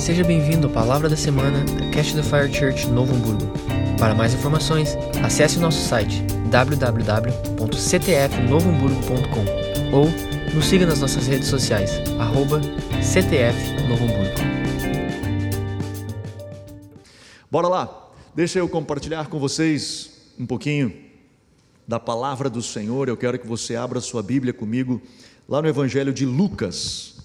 Seja bem-vindo à Palavra da Semana da Cash the Fire Church Novo Hamburgo. Para mais informações, acesse o nosso site www.ctfnovohamburgo.com ou nos siga nas nossas redes sociais, arroba. Bora lá, deixa eu compartilhar com vocês um pouquinho da palavra do Senhor. Eu quero que você abra sua Bíblia comigo lá no Evangelho de Lucas,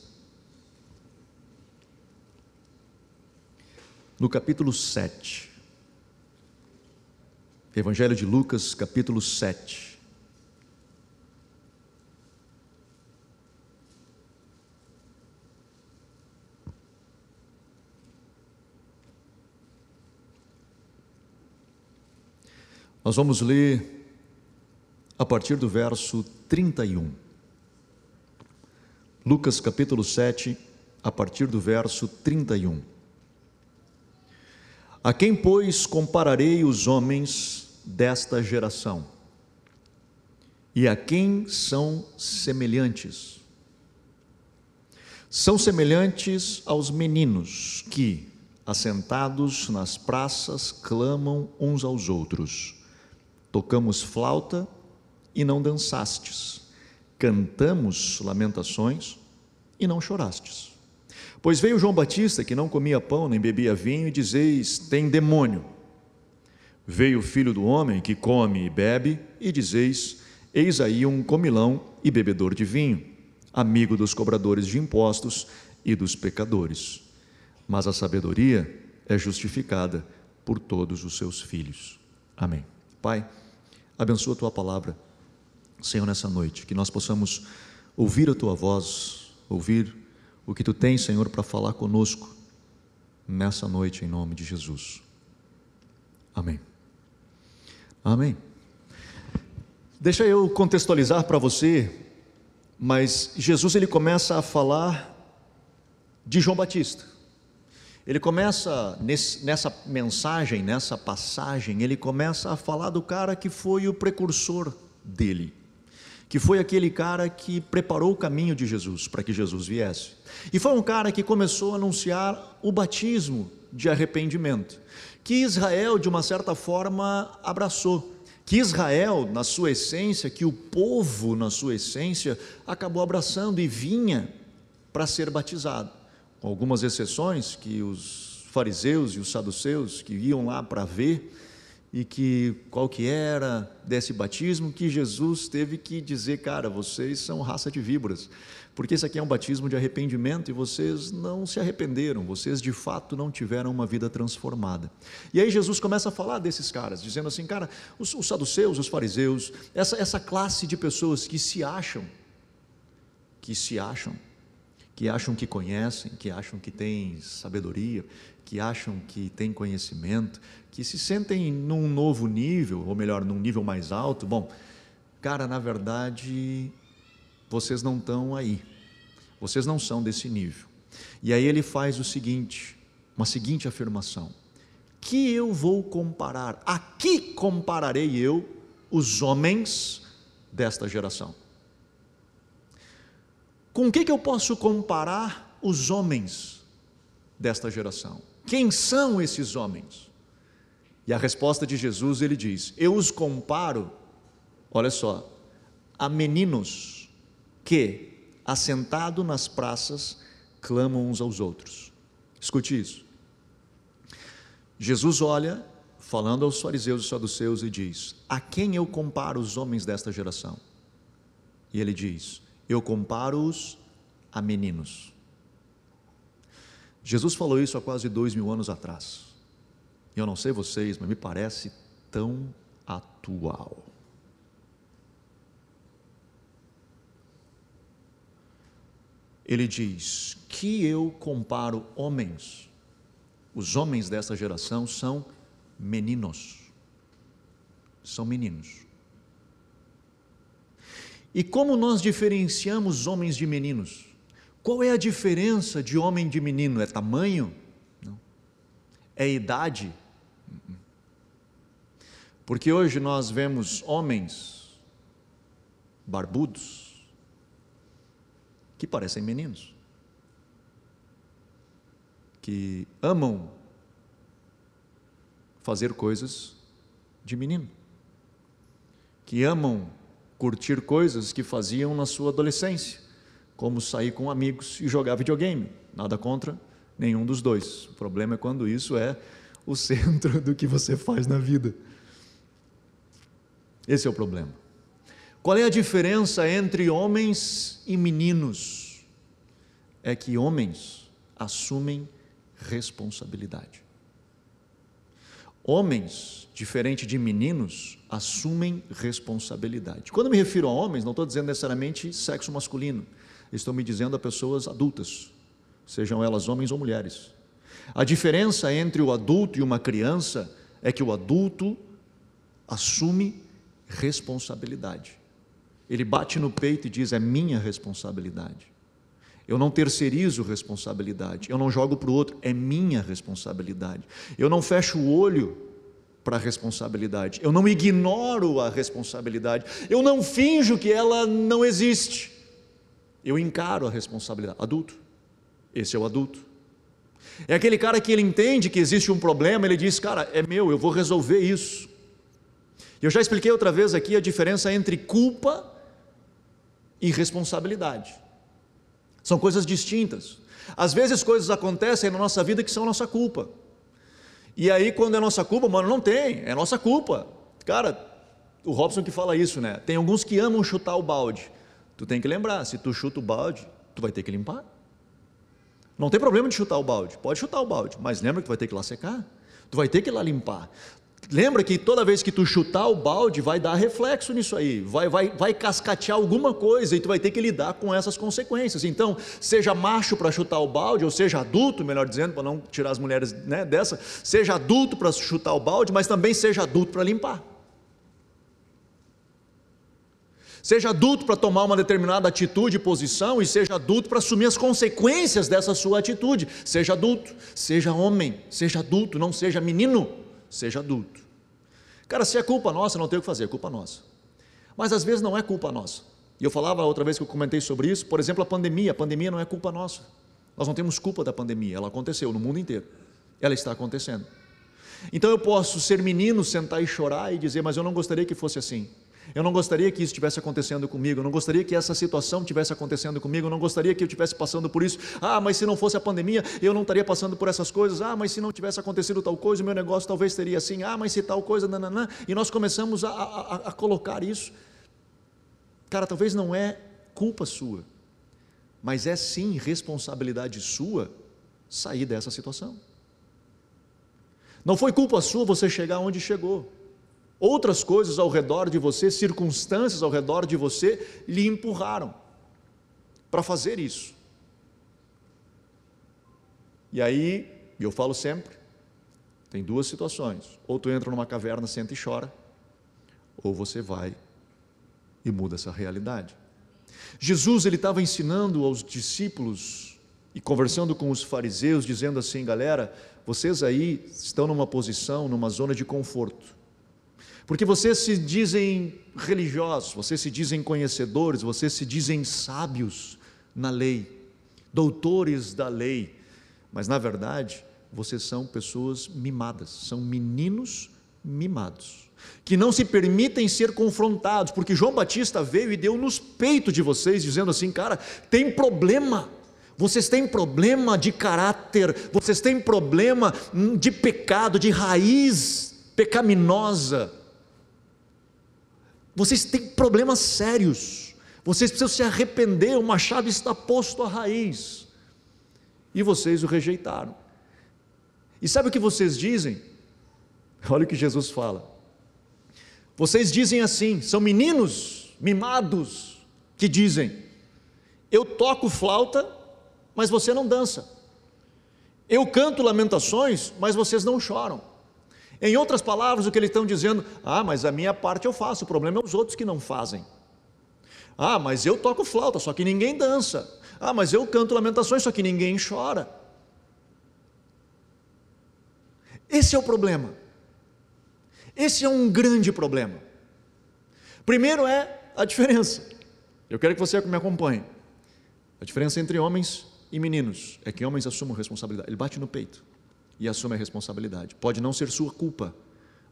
no capítulo 7. Evangelho de Lucas, capítulo 7. Nós vamos ler a partir do verso 31. Lucas capítulo 7, a partir do verso 31. A quem, pois, compararei os homens desta geração? E a quem são semelhantes? São semelhantes aos meninos que, assentados nas praças, clamam uns aos outros: Tocamos flauta e não dançastes, cantamos lamentações e não chorastes. Pois veio João Batista, que não comia pão nem bebia vinho, e dizeis: tem demônio. Veio o filho do homem, que come e bebe, e dizeis: eis aí um comilão e bebedor de vinho, amigo dos cobradores de impostos e dos pecadores. Mas a sabedoria é justificada por todos os seus filhos. Amém. Pai, abençoa a tua palavra, Senhor, nessa noite, que nós possamos ouvir a tua voz, ouvir o que tu tens, Senhor, para falar conosco nessa noite, em nome de Jesus. Amém. Amém. Deixa eu contextualizar para você, mas Jesus ele começa a falar de João Batista. Ele começa nesse, nessa mensagem, nessa passagem, ele começa a falar do cara que foi o precursor dele que foi aquele cara que preparou o caminho de Jesus para que Jesus viesse. E foi um cara que começou a anunciar o batismo de arrependimento, que Israel, de uma certa forma, abraçou. Que Israel, na sua essência, que o povo, na sua essência, acabou abraçando e vinha para ser batizado. Com algumas exceções, que os fariseus e os saduceus que iam lá para ver, e que qual que era desse batismo que Jesus teve que dizer, cara, vocês são raça de víboras, porque esse aqui é um batismo de arrependimento e vocês não se arrependeram, vocês de fato não tiveram uma vida transformada. E aí Jesus começa a falar desses caras, dizendo assim, cara, os, os saduceus, os fariseus, essa, essa classe de pessoas que se acham, que se acham, que acham que conhecem, que acham que têm sabedoria, que acham que têm conhecimento, que se sentem num novo nível, ou melhor, num nível mais alto, bom, cara, na verdade, vocês não estão aí. Vocês não são desse nível. E aí ele faz o seguinte, uma seguinte afirmação: que eu vou comparar, a que compararei eu os homens desta geração? Com o que, que eu posso comparar os homens desta geração? Quem são esses homens? E a resposta de Jesus, ele diz: Eu os comparo, olha só, a meninos que, assentado nas praças, clamam uns aos outros. Escute isso. Jesus olha, falando aos fariseus e saduceus, e diz: A quem eu comparo os homens desta geração? E ele diz: Eu comparo-os a meninos. Jesus falou isso há quase dois mil anos atrás. Eu não sei vocês, mas me parece tão atual. Ele diz que eu comparo homens, os homens dessa geração são meninos, são meninos. E como nós diferenciamos homens de meninos? Qual é a diferença de homem de menino? É tamanho? Não. É idade? Porque hoje nós vemos homens barbudos que parecem meninos, que amam fazer coisas de menino, que amam curtir coisas que faziam na sua adolescência, como sair com amigos e jogar videogame. Nada contra nenhum dos dois. O problema é quando isso é o centro do que você faz na vida. Esse é o problema. Qual é a diferença entre homens e meninos? É que homens assumem responsabilidade. Homens, diferente de meninos, assumem responsabilidade. Quando me refiro a homens, não estou dizendo necessariamente sexo masculino, estou me dizendo a pessoas adultas, sejam elas homens ou mulheres. A diferença entre o adulto e uma criança é que o adulto assume responsabilidade. Ele bate no peito e diz: É minha responsabilidade. Eu não terceirizo responsabilidade, eu não jogo para o outro, é minha responsabilidade. Eu não fecho o olho para a responsabilidade, eu não ignoro a responsabilidade, eu não finjo que ela não existe. Eu encaro a responsabilidade. Adulto, esse é o adulto. É aquele cara que ele entende que existe um problema, ele diz: Cara, é meu, eu vou resolver isso. Eu já expliquei outra vez aqui a diferença entre culpa e responsabilidade. São coisas distintas. Às vezes coisas acontecem na nossa vida que são nossa culpa. E aí, quando é nossa culpa, mano, não tem, é nossa culpa. Cara, o Robson que fala isso, né? Tem alguns que amam chutar o balde. Tu tem que lembrar, se tu chuta o balde, tu vai ter que limpar. Não tem problema de chutar o balde, pode chutar o balde, mas lembra que tu vai ter que ir lá secar. Tu vai ter que ir lá limpar. Lembra que toda vez que tu chutar o balde, vai dar reflexo nisso aí, vai, vai, vai cascatear alguma coisa e tu vai ter que lidar com essas consequências. Então, seja macho para chutar o balde, ou seja adulto, melhor dizendo, para não tirar as mulheres né, dessa, seja adulto para chutar o balde, mas também seja adulto para limpar. Seja adulto para tomar uma determinada atitude e posição, e seja adulto para assumir as consequências dessa sua atitude. Seja adulto, seja homem, seja adulto, não seja menino seja adulto. Cara, se é culpa nossa, não tem o que fazer, é culpa nossa. Mas às vezes não é culpa nossa. E eu falava outra vez que eu comentei sobre isso, por exemplo, a pandemia. A pandemia não é culpa nossa. Nós não temos culpa da pandemia, ela aconteceu no mundo inteiro. Ela está acontecendo. Então eu posso ser menino, sentar e chorar e dizer, mas eu não gostaria que fosse assim. Eu não gostaria que isso estivesse acontecendo comigo, eu não gostaria que essa situação estivesse acontecendo comigo, eu não gostaria que eu estivesse passando por isso. Ah, mas se não fosse a pandemia, eu não estaria passando por essas coisas. Ah, mas se não tivesse acontecido tal coisa, o meu negócio talvez teria assim. Ah, mas se tal coisa, nananã. E nós começamos a, a, a colocar isso. Cara, talvez não é culpa sua, mas é sim responsabilidade sua sair dessa situação. Não foi culpa sua você chegar onde chegou. Outras coisas ao redor de você, circunstâncias ao redor de você, lhe empurraram para fazer isso. E aí, eu falo sempre, tem duas situações: ou tu entra numa caverna, senta e chora, ou você vai e muda essa realidade. Jesus ele estava ensinando aos discípulos e conversando com os fariseus, dizendo assim, galera, vocês aí estão numa posição, numa zona de conforto. Porque vocês se dizem religiosos, vocês se dizem conhecedores, vocês se dizem sábios na lei, doutores da lei, mas na verdade vocês são pessoas mimadas, são meninos mimados, que não se permitem ser confrontados, porque João Batista veio e deu nos peitos de vocês, dizendo assim: cara, tem problema. Vocês têm problema de caráter, vocês têm problema de pecado, de raiz pecaminosa. Vocês têm problemas sérios. Vocês precisam se arrepender. O machado está posto à raiz. E vocês o rejeitaram. E sabe o que vocês dizem? Olha o que Jesus fala. Vocês dizem assim: são meninos mimados que dizem: Eu toco flauta, mas você não dança. Eu canto lamentações, mas vocês não choram. Em outras palavras, o que eles estão dizendo, ah, mas a minha parte eu faço, o problema é os outros que não fazem. Ah, mas eu toco flauta, só que ninguém dança. Ah, mas eu canto lamentações, só que ninguém chora. Esse é o problema. Esse é um grande problema. Primeiro é a diferença. Eu quero que você me acompanhe. A diferença entre homens e meninos é que homens assumam responsabilidade. Ele bate no peito e assume a responsabilidade. Pode não ser sua culpa,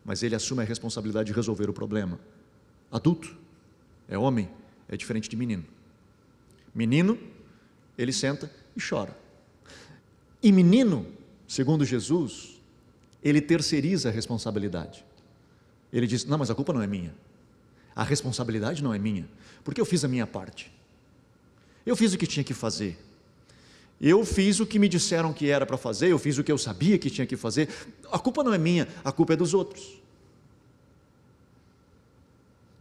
mas ele assume a responsabilidade de resolver o problema. Adulto é homem, é diferente de menino. Menino, ele senta e chora. E menino, segundo Jesus, ele terceiriza a responsabilidade. Ele diz: Não, mas a culpa não é minha. A responsabilidade não é minha, porque eu fiz a minha parte. Eu fiz o que tinha que fazer. Eu fiz o que me disseram que era para fazer, eu fiz o que eu sabia que tinha que fazer. A culpa não é minha, a culpa é dos outros.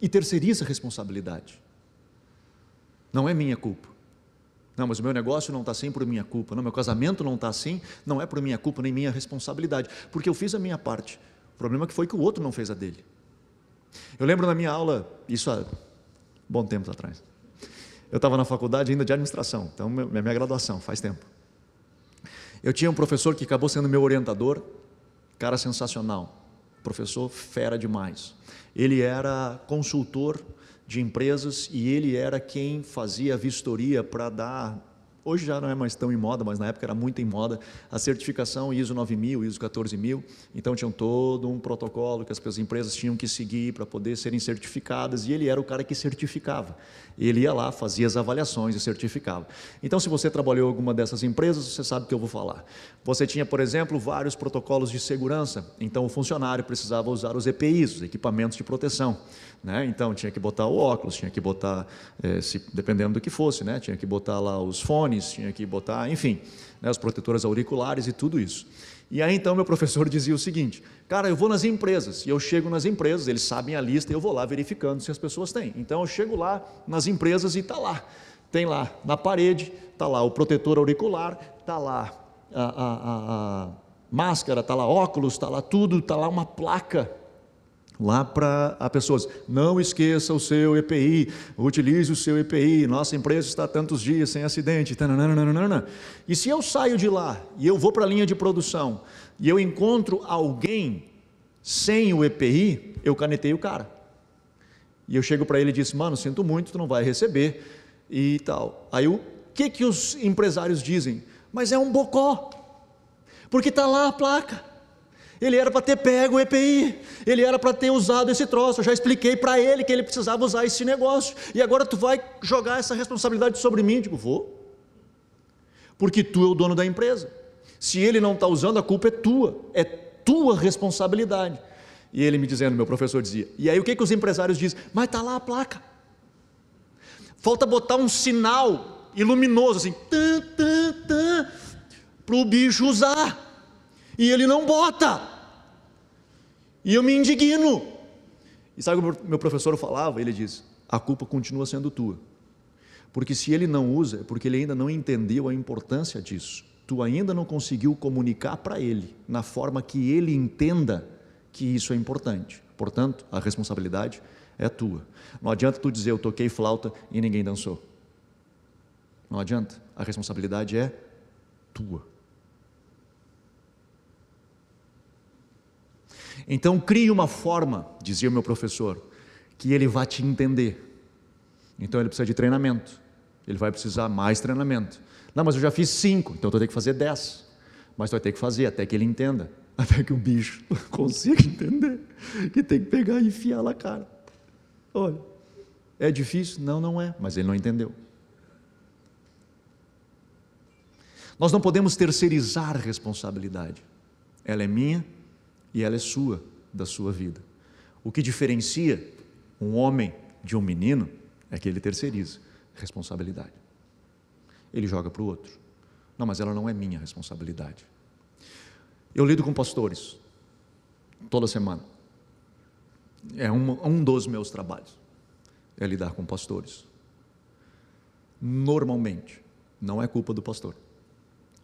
E terceiriza a responsabilidade. Não é minha culpa. Não, mas o meu negócio não está assim por minha culpa. Não, meu casamento não está assim, não é por minha culpa nem minha responsabilidade, porque eu fiz a minha parte. O problema é foi que o outro não fez a dele. Eu lembro na minha aula, isso há bom tempo atrás. Eu estava na faculdade ainda de administração, então minha, minha graduação, faz tempo. Eu tinha um professor que acabou sendo meu orientador, cara sensacional, professor fera demais. Ele era consultor de empresas e ele era quem fazia a vistoria para dar Hoje já não é mais tão em moda, mas na época era muito em moda a certificação ISO 9000, ISO 14000. Então tinham todo um protocolo que as empresas tinham que seguir para poder serem certificadas e ele era o cara que certificava. Ele ia lá, fazia as avaliações e certificava. Então, se você trabalhou em alguma dessas empresas, você sabe o que eu vou falar. Você tinha, por exemplo, vários protocolos de segurança. Então, o funcionário precisava usar os EPIs, os equipamentos de proteção. Né? Então, tinha que botar o óculos, tinha que botar, eh, se, dependendo do que fosse, né? tinha que botar lá os fones, tinha que botar, enfim, né? os protetores auriculares e tudo isso. E aí então meu professor dizia o seguinte: cara, eu vou nas empresas, e eu chego nas empresas, eles sabem a lista, e eu vou lá verificando se as pessoas têm. Então eu chego lá nas empresas e está lá. Tem lá na parede, está lá o protetor auricular, está lá a, a, a, a máscara, está lá óculos, está lá tudo, está lá uma placa lá para as pessoas. Não esqueça o seu EPI, utilize o seu EPI. Nossa empresa está tantos dias sem acidente. E se eu saio de lá e eu vou para a linha de produção e eu encontro alguém sem o EPI, eu canetei o cara. E eu chego para ele e disse: Mano, sinto muito, tu não vai receber e tal. Aí o que, que os empresários dizem? Mas é um bocó, porque está lá a placa. Ele era para ter pego o EPI, ele era para ter usado esse troço. Eu já expliquei para ele que ele precisava usar esse negócio. E agora tu vai jogar essa responsabilidade sobre mim? Eu digo, vou. Porque tu é o dono da empresa. Se ele não está usando, a culpa é tua, é tua responsabilidade. E ele me dizendo, meu professor dizia, e aí o que, que os empresários dizem? Mas está lá a placa. Falta botar um sinal iluminoso, assim, para o bicho usar. E ele não bota. E eu me indigno. E sabe o que meu professor falava? Ele diz: a culpa continua sendo tua. Porque se ele não usa, é porque ele ainda não entendeu a importância disso. Tu ainda não conseguiu comunicar para ele, na forma que ele entenda que isso é importante. Portanto, a responsabilidade é tua. Não adianta tu dizer eu toquei flauta e ninguém dançou. Não adianta. A responsabilidade é tua. Então crie uma forma, dizia o meu professor, que ele vá te entender. Então ele precisa de treinamento. Ele vai precisar mais treinamento. Não, mas eu já fiz cinco, então eu vou ter que fazer dez. Mas tu vai ter que fazer até que ele entenda, até que o bicho consiga entender que tem que pegar e enfiar na cara. Olha, é difícil? Não, não é, mas ele não entendeu. Nós não podemos terceirizar responsabilidade. Ela é minha, e ela é sua, da sua vida. O que diferencia um homem de um menino é que ele terceiriza responsabilidade. Ele joga para o outro. Não, mas ela não é minha responsabilidade. Eu lido com pastores toda semana. É um, um dos meus trabalhos, é lidar com pastores. Normalmente, não é culpa do pastor,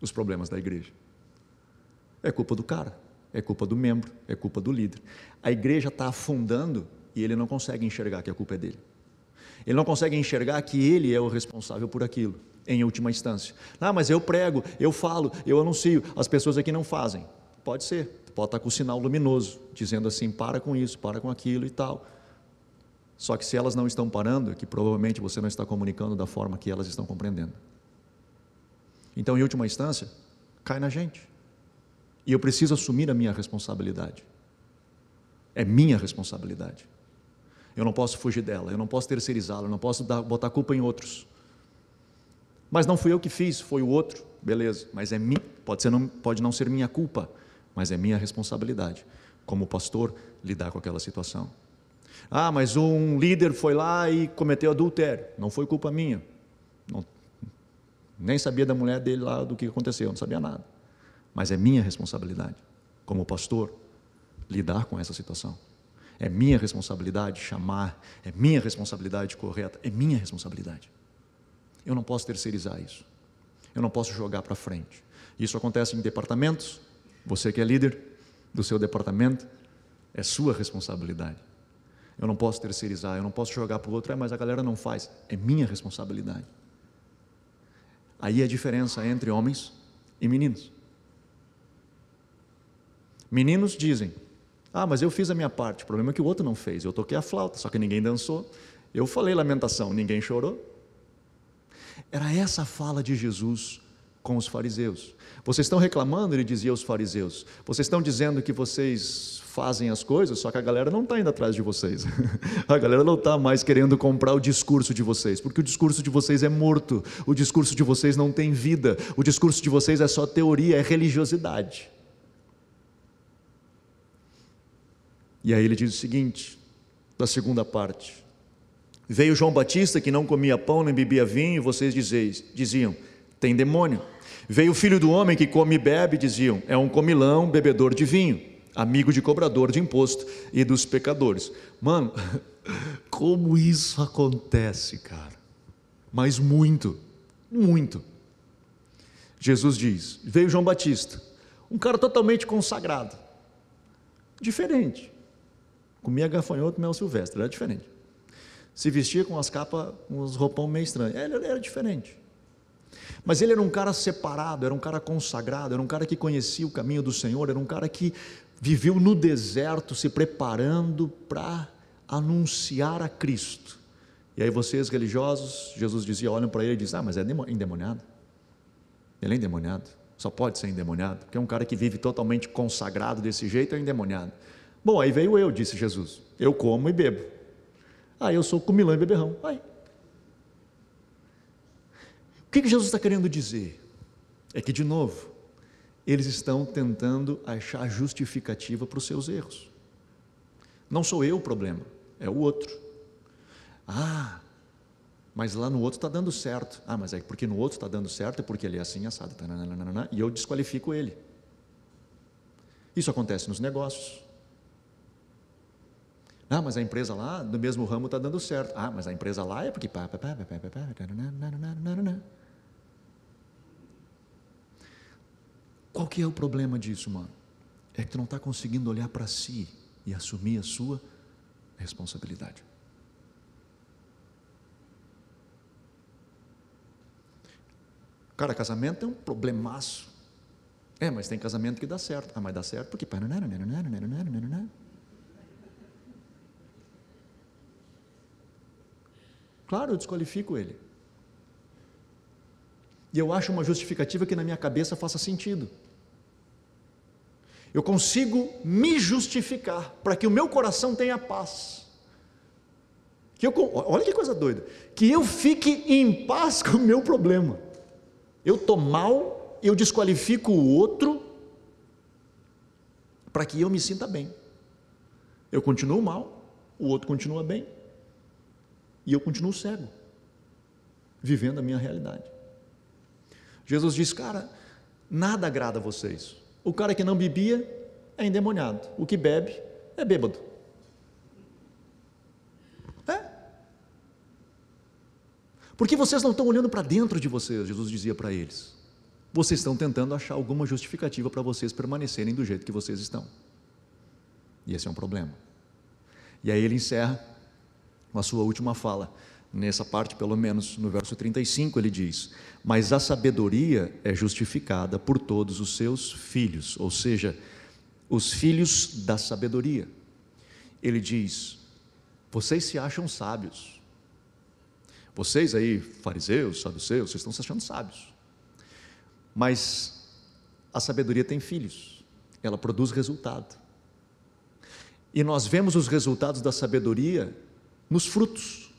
os problemas da igreja. É culpa do cara é culpa do membro, é culpa do líder. A igreja está afundando e ele não consegue enxergar que a culpa é dele. Ele não consegue enxergar que ele é o responsável por aquilo, em última instância. Ah, mas eu prego, eu falo, eu anuncio, as pessoas aqui não fazem. Pode ser, pode estar com o sinal luminoso, dizendo assim: para com isso, para com aquilo e tal. Só que se elas não estão parando, é que provavelmente você não está comunicando da forma que elas estão compreendendo. Então, em última instância, cai na gente. E eu preciso assumir a minha responsabilidade. É minha responsabilidade. Eu não posso fugir dela, eu não posso terceirizá-la, eu não posso dar, botar culpa em outros. Mas não fui eu que fiz, foi o outro, beleza, mas é minha, pode, ser, não, pode não ser minha culpa, mas é minha responsabilidade, como pastor, lidar com aquela situação. Ah, mas um líder foi lá e cometeu adultério, não foi culpa minha, não, nem sabia da mulher dele lá do que aconteceu, não sabia nada, mas é minha responsabilidade, como pastor, lidar com essa situação. É minha responsabilidade chamar, é minha responsabilidade correta, é minha responsabilidade. Eu não posso terceirizar isso. Eu não posso jogar para frente. Isso acontece em departamentos. Você que é líder do seu departamento, é sua responsabilidade. Eu não posso terceirizar, eu não posso jogar para o outro, é, mas a galera não faz. É minha responsabilidade. Aí é a diferença entre homens e meninos. Meninos dizem: Ah, mas eu fiz a minha parte. O problema é que o outro não fez. Eu toquei a flauta, só que ninguém dançou. Eu falei lamentação, ninguém chorou. Era essa a fala de Jesus com os fariseus. Vocês estão reclamando, ele dizia aos fariseus. Vocês estão dizendo que vocês fazem as coisas, só que a galera não está indo atrás de vocês. A galera não está mais querendo comprar o discurso de vocês, porque o discurso de vocês é morto, o discurso de vocês não tem vida, o discurso de vocês é só teoria, é religiosidade. E aí ele diz o seguinte, da segunda parte: Veio João Batista que não comia pão nem bebia vinho, e vocês dizeis, diziam: tem demônio. Veio o filho do homem que come e bebe, diziam: é um comilão, bebedor de vinho, amigo de cobrador de imposto e dos pecadores. Mano, como isso acontece, cara? Mas muito, muito. Jesus diz: veio João Batista, um cara totalmente consagrado, diferente Comia gafanhoto, mel silvestre, era diferente. Se vestia com as capas, com os roupão meio estranhos. Ele era diferente. Mas ele era um cara separado, era um cara consagrado, era um cara que conhecia o caminho do Senhor, era um cara que viveu no deserto se preparando para anunciar a Cristo. E aí vocês religiosos, Jesus dizia, olham para ele e dizem, ah, mas é endemoniado. Ele é endemoniado, só pode ser endemoniado, porque é um cara que vive totalmente consagrado desse jeito, é endemoniado. Bom, aí veio eu, disse Jesus. Eu como e bebo. Aí eu sou comilão e beberrão. Aí. O que, que Jesus está querendo dizer? É que, de novo, eles estão tentando achar justificativa para os seus erros. Não sou eu o problema, é o outro. Ah, mas lá no outro está dando certo. Ah, mas é porque no outro está dando certo é porque ele é assim assado. E eu desqualifico ele. Isso acontece nos negócios. Ah, mas a empresa lá, do mesmo ramo, está dando certo. Ah, mas a empresa lá é porque. Qual que é o problema disso, mano? É que tu não está conseguindo olhar para si e assumir a sua responsabilidade. Cara, casamento é um problemaço. É, mas tem casamento que dá certo. Ah, mas dá certo porque. Claro, eu desqualifico ele. E eu acho uma justificativa que na minha cabeça faça sentido. Eu consigo me justificar para que o meu coração tenha paz. Que eu, olha que coisa doida. Que eu fique em paz com o meu problema. Eu estou mal, eu desqualifico o outro para que eu me sinta bem. Eu continuo mal, o outro continua bem. E eu continuo cego, vivendo a minha realidade. Jesus diz: Cara, nada agrada a vocês. O cara que não bebia é endemoniado, o que bebe é bêbado. É. Porque vocês não estão olhando para dentro de vocês, Jesus dizia para eles. Vocês estão tentando achar alguma justificativa para vocês permanecerem do jeito que vocês estão. E esse é um problema. E aí ele encerra a sua última fala. Nessa parte, pelo menos no verso 35, ele diz: Mas a sabedoria é justificada por todos os seus filhos, ou seja, os filhos da sabedoria. Ele diz: Vocês se acham sábios. Vocês aí, fariseus, saduceus, vocês estão se achando sábios. Mas a sabedoria tem filhos, ela produz resultado. E nós vemos os resultados da sabedoria nos frutos.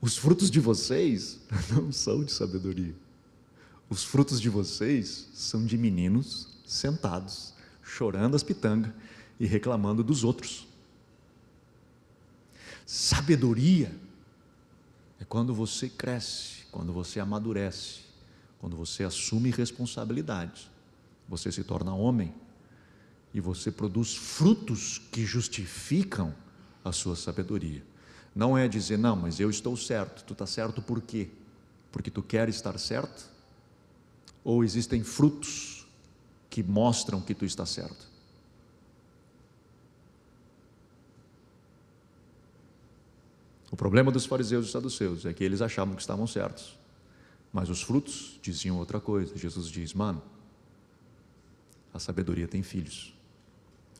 Os frutos de vocês não são de sabedoria. Os frutos de vocês são de meninos sentados, chorando as pitangas e reclamando dos outros. Sabedoria é quando você cresce, quando você amadurece, quando você assume responsabilidade, você se torna homem e você produz frutos que justificam a sua sabedoria. Não é dizer, não, mas eu estou certo, tu está certo por quê? Porque tu quer estar certo? Ou existem frutos que mostram que tu está certo? O problema dos fariseus e saduceus é que eles achavam que estavam certos, mas os frutos diziam outra coisa. Jesus diz: Mano, a sabedoria tem filhos,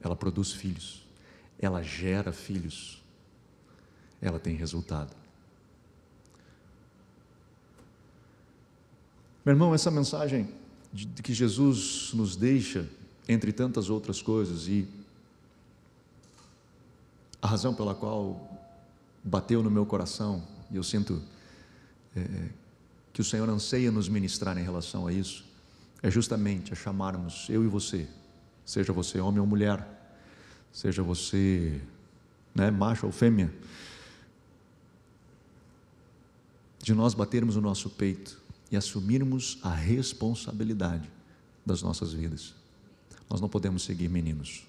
ela produz filhos, ela gera filhos, ela tem resultado. Meu irmão, essa mensagem de que Jesus nos deixa, entre tantas outras coisas, e a razão pela qual bateu no meu coração, e eu sinto é, que o Senhor anseia nos ministrar em relação a isso, é justamente a chamarmos eu e você, seja você homem ou mulher, seja você né, macho ou fêmea, de nós batermos o nosso peito e assumirmos a responsabilidade das nossas vidas. Nós não podemos seguir meninos.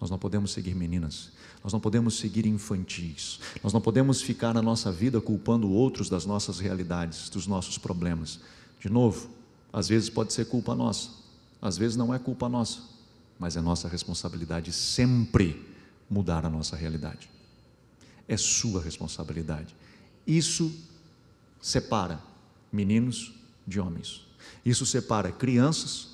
Nós não podemos seguir meninas, nós não podemos seguir infantis, nós não podemos ficar na nossa vida culpando outros das nossas realidades, dos nossos problemas. De novo, às vezes pode ser culpa nossa, às vezes não é culpa nossa, mas é nossa responsabilidade sempre mudar a nossa realidade. É sua responsabilidade. Isso separa meninos de homens. Isso separa crianças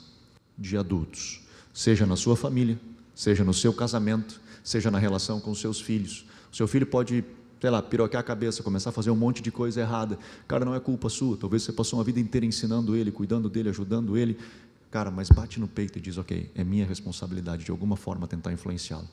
de adultos, seja na sua família, seja no seu casamento, seja na relação com seus filhos. Seu filho pode, sei lá, piroquear a cabeça, começar a fazer um monte de coisa errada. Cara, não é culpa sua. Talvez você passou uma vida inteira ensinando ele, cuidando dele, ajudando ele. Cara, mas bate no peito e diz: ok, é minha responsabilidade de alguma forma tentar influenciá-lo.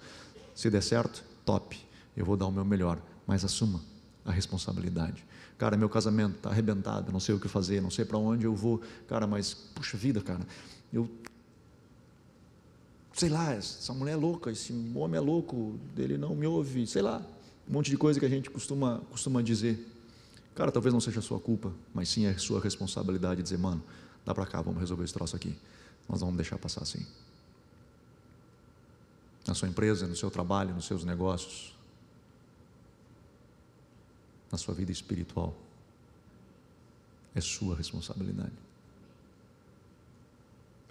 Se der certo, top, eu vou dar o meu melhor, mas assuma a responsabilidade. Cara, meu casamento está arrebentado, não sei o que fazer, não sei para onde eu vou. Cara, mas puxa vida, cara, eu sei lá, essa mulher é louca, esse homem é louco, ele não me ouve, sei lá, um monte de coisa que a gente costuma, costuma dizer. Cara, talvez não seja a sua culpa, mas sim é sua responsabilidade dizer, mano, dá para cá, vamos resolver esse troço aqui. Nós vamos deixar passar assim. Na sua empresa, no seu trabalho, nos seus negócios, na sua vida espiritual. É sua responsabilidade.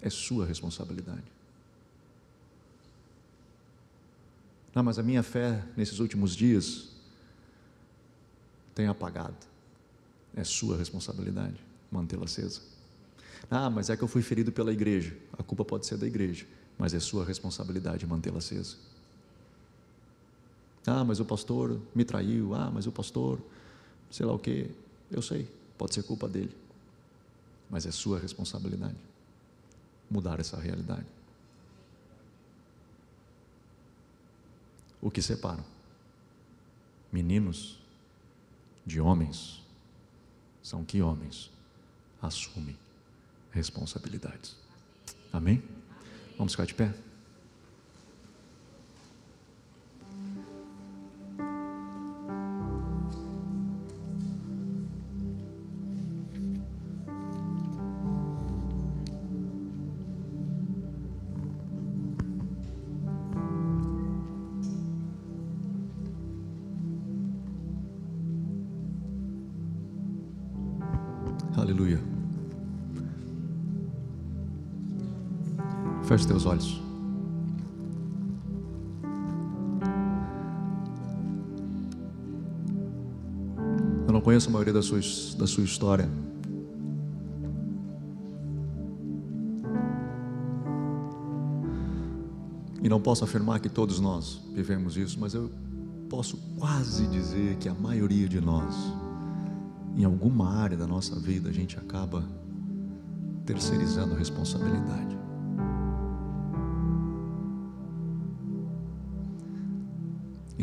É sua responsabilidade. Não, mas a minha fé nesses últimos dias tem apagado. É sua responsabilidade mantê-la acesa. Ah, mas é que eu fui ferido pela igreja. A culpa pode ser da igreja, mas é sua responsabilidade mantê-la acesa. Ah, mas o pastor me traiu. Ah, mas o pastor, sei lá o que. Eu sei, pode ser culpa dele, mas é sua responsabilidade mudar essa realidade. o que separa meninos de homens são que homens assumem responsabilidades. Amém? Vamos ficar de pé? Feche teus olhos. Eu não conheço a maioria da sua, da sua história. E não posso afirmar que todos nós vivemos isso, mas eu posso quase dizer que a maioria de nós, em alguma área da nossa vida, a gente acaba terceirizando responsabilidade.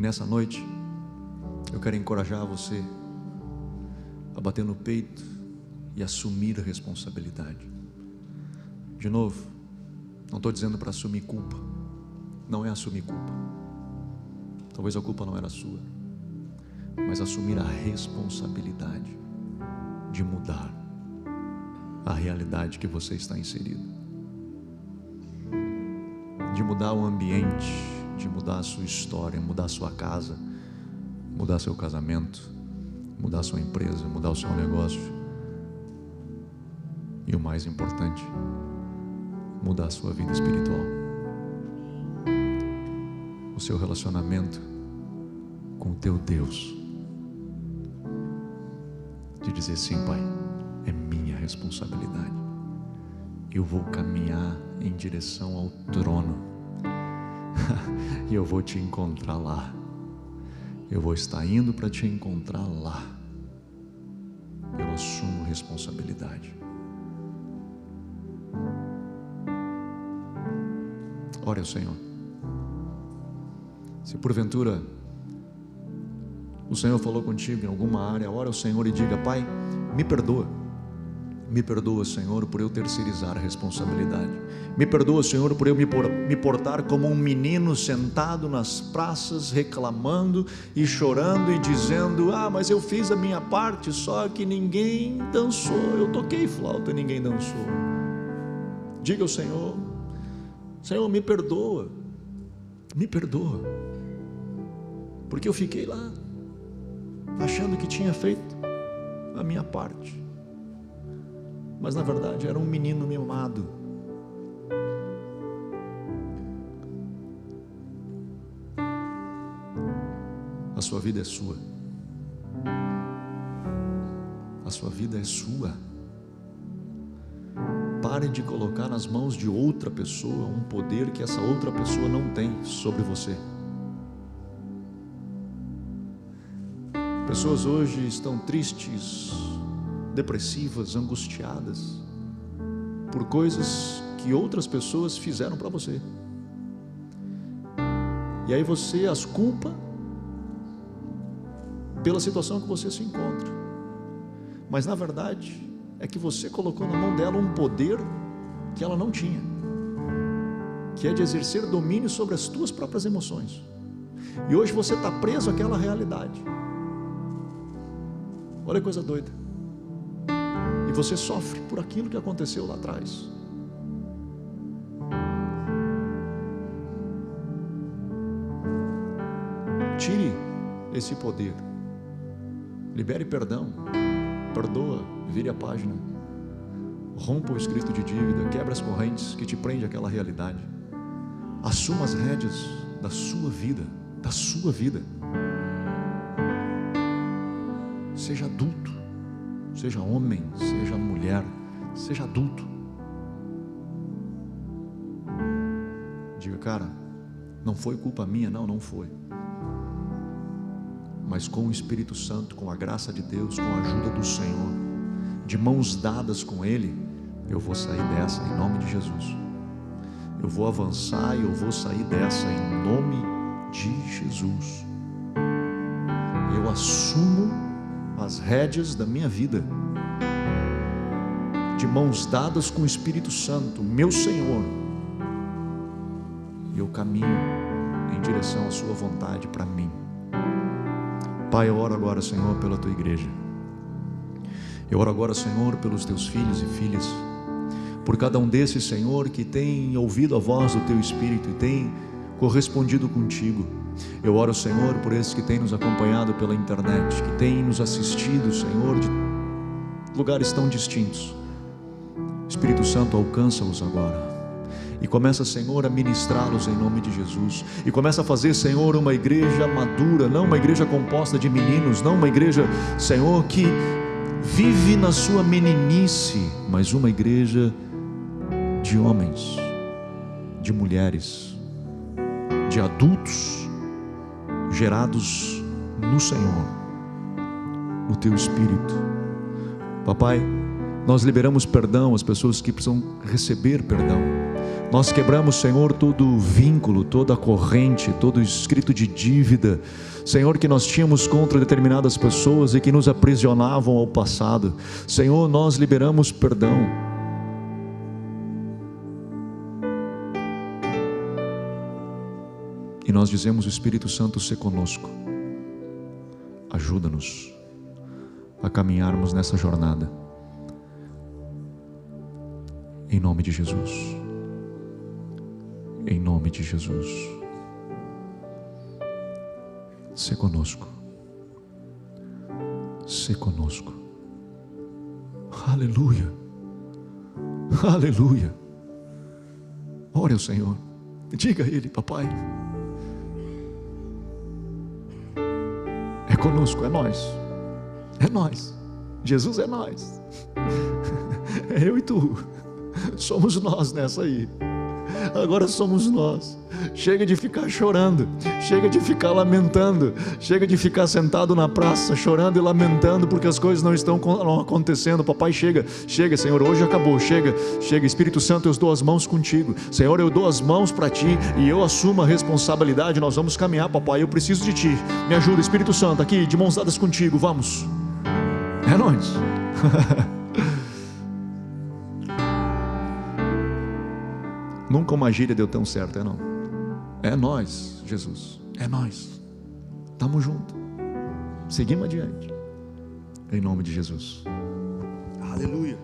Nessa noite, eu quero encorajar você a bater no peito e assumir a responsabilidade. De novo, não estou dizendo para assumir culpa, não é assumir culpa. Talvez a culpa não era sua, mas assumir a responsabilidade de mudar a realidade que você está inserido, de mudar o ambiente, de mudar a sua história, mudar a sua casa, mudar seu casamento, mudar sua empresa, mudar o seu negócio. E o mais importante, mudar a sua vida espiritual. O seu relacionamento com o teu Deus. De dizer sim, Pai, é minha responsabilidade. Eu vou caminhar em direção ao trono. e eu vou te encontrar lá. Eu vou estar indo para te encontrar lá. Eu assumo responsabilidade. Ore ao Senhor. Se porventura o Senhor falou contigo em alguma área, ore ao Senhor e diga: Pai, me perdoa. Me perdoa, Senhor, por eu terceirizar a responsabilidade. Me perdoa, Senhor, por eu me portar como um menino sentado nas praças, reclamando e chorando e dizendo: Ah, mas eu fiz a minha parte, só que ninguém dançou. Eu toquei flauta e ninguém dançou. Diga ao Senhor: Senhor, me perdoa. Me perdoa. Porque eu fiquei lá, achando que tinha feito a minha parte mas na verdade era um menino mimado. A sua vida é sua. A sua vida é sua. Pare de colocar nas mãos de outra pessoa um poder que essa outra pessoa não tem sobre você. Pessoas hoje estão tristes, depressivas, angustiadas, por coisas que outras pessoas fizeram para você. E aí você as culpa pela situação que você se encontra. Mas na verdade é que você colocou na mão dela um poder que ela não tinha, que é de exercer domínio sobre as tuas próprias emoções. E hoje você está preso àquela realidade. Olha que coisa doida você sofre por aquilo que aconteceu lá atrás. Tire esse poder. Libere perdão. Perdoa, vire a página. Rompa o escrito de dívida, quebra as correntes que te prende àquela realidade. Assuma as rédeas da sua vida, da sua vida. Seja adulto seja homem, seja mulher, seja adulto. Diga, cara, não foi culpa minha, não, não foi. Mas com o Espírito Santo, com a graça de Deus, com a ajuda do Senhor, de mãos dadas com Ele, eu vou sair dessa em nome de Jesus. Eu vou avançar e eu vou sair dessa em nome de Jesus. Eu assumo as rédeas da minha vida, de mãos dadas com o Espírito Santo, meu Senhor, e eu caminho em direção à Sua vontade para mim. Pai, eu oro agora, Senhor, pela tua igreja. Eu oro agora, Senhor, pelos teus filhos e filhas, por cada um desses, Senhor, que tem ouvido a voz do teu Espírito e tem correspondido contigo. Eu oro, Senhor, por esses que têm nos acompanhado pela internet, que têm nos assistido, Senhor, de lugares tão distintos. Espírito Santo, alcança-os agora. E começa, Senhor, a ministrá-los em nome de Jesus. E começa a fazer, Senhor, uma igreja madura, não uma igreja composta de meninos, não uma igreja, Senhor, que vive na sua meninice, mas uma igreja de homens, de mulheres, de adultos gerados no Senhor, no teu espírito. Papai, Nós liberamos perdão às pessoas que precisam receber perdão. Nós quebramos, Senhor, todo vínculo, toda corrente, todo escrito de dívida, Senhor, que nós tínhamos contra determinadas pessoas e que nos aprisionavam ao passado. Senhor, nós liberamos perdão. Nós dizemos: o Espírito Santo se conosco. Ajuda-nos a caminharmos nessa jornada. Em nome de Jesus. Em nome de Jesus. Se conosco. Se conosco. Aleluia. Aleluia. Ore ao Senhor. Diga a Ele, papai. Conosco, é nós. É nós. Jesus é nós. É eu e tu. Somos nós nessa aí. Agora somos nós. Chega de ficar chorando, chega de ficar lamentando, chega de ficar sentado na praça chorando e lamentando porque as coisas não estão acontecendo. Papai, chega, chega, Senhor, hoje acabou, chega, chega. Espírito Santo, eu dou as mãos contigo. Senhor, eu dou as mãos para ti e eu assumo a responsabilidade. Nós vamos caminhar, papai. Eu preciso de ti. Me ajuda, Espírito Santo, aqui, de mãos dadas contigo. Vamos. É nós. Nunca uma gíria deu tão certo, é não? É nós, Jesus. É nós. Estamos juntos. Seguimos adiante. Em nome de Jesus. Aleluia.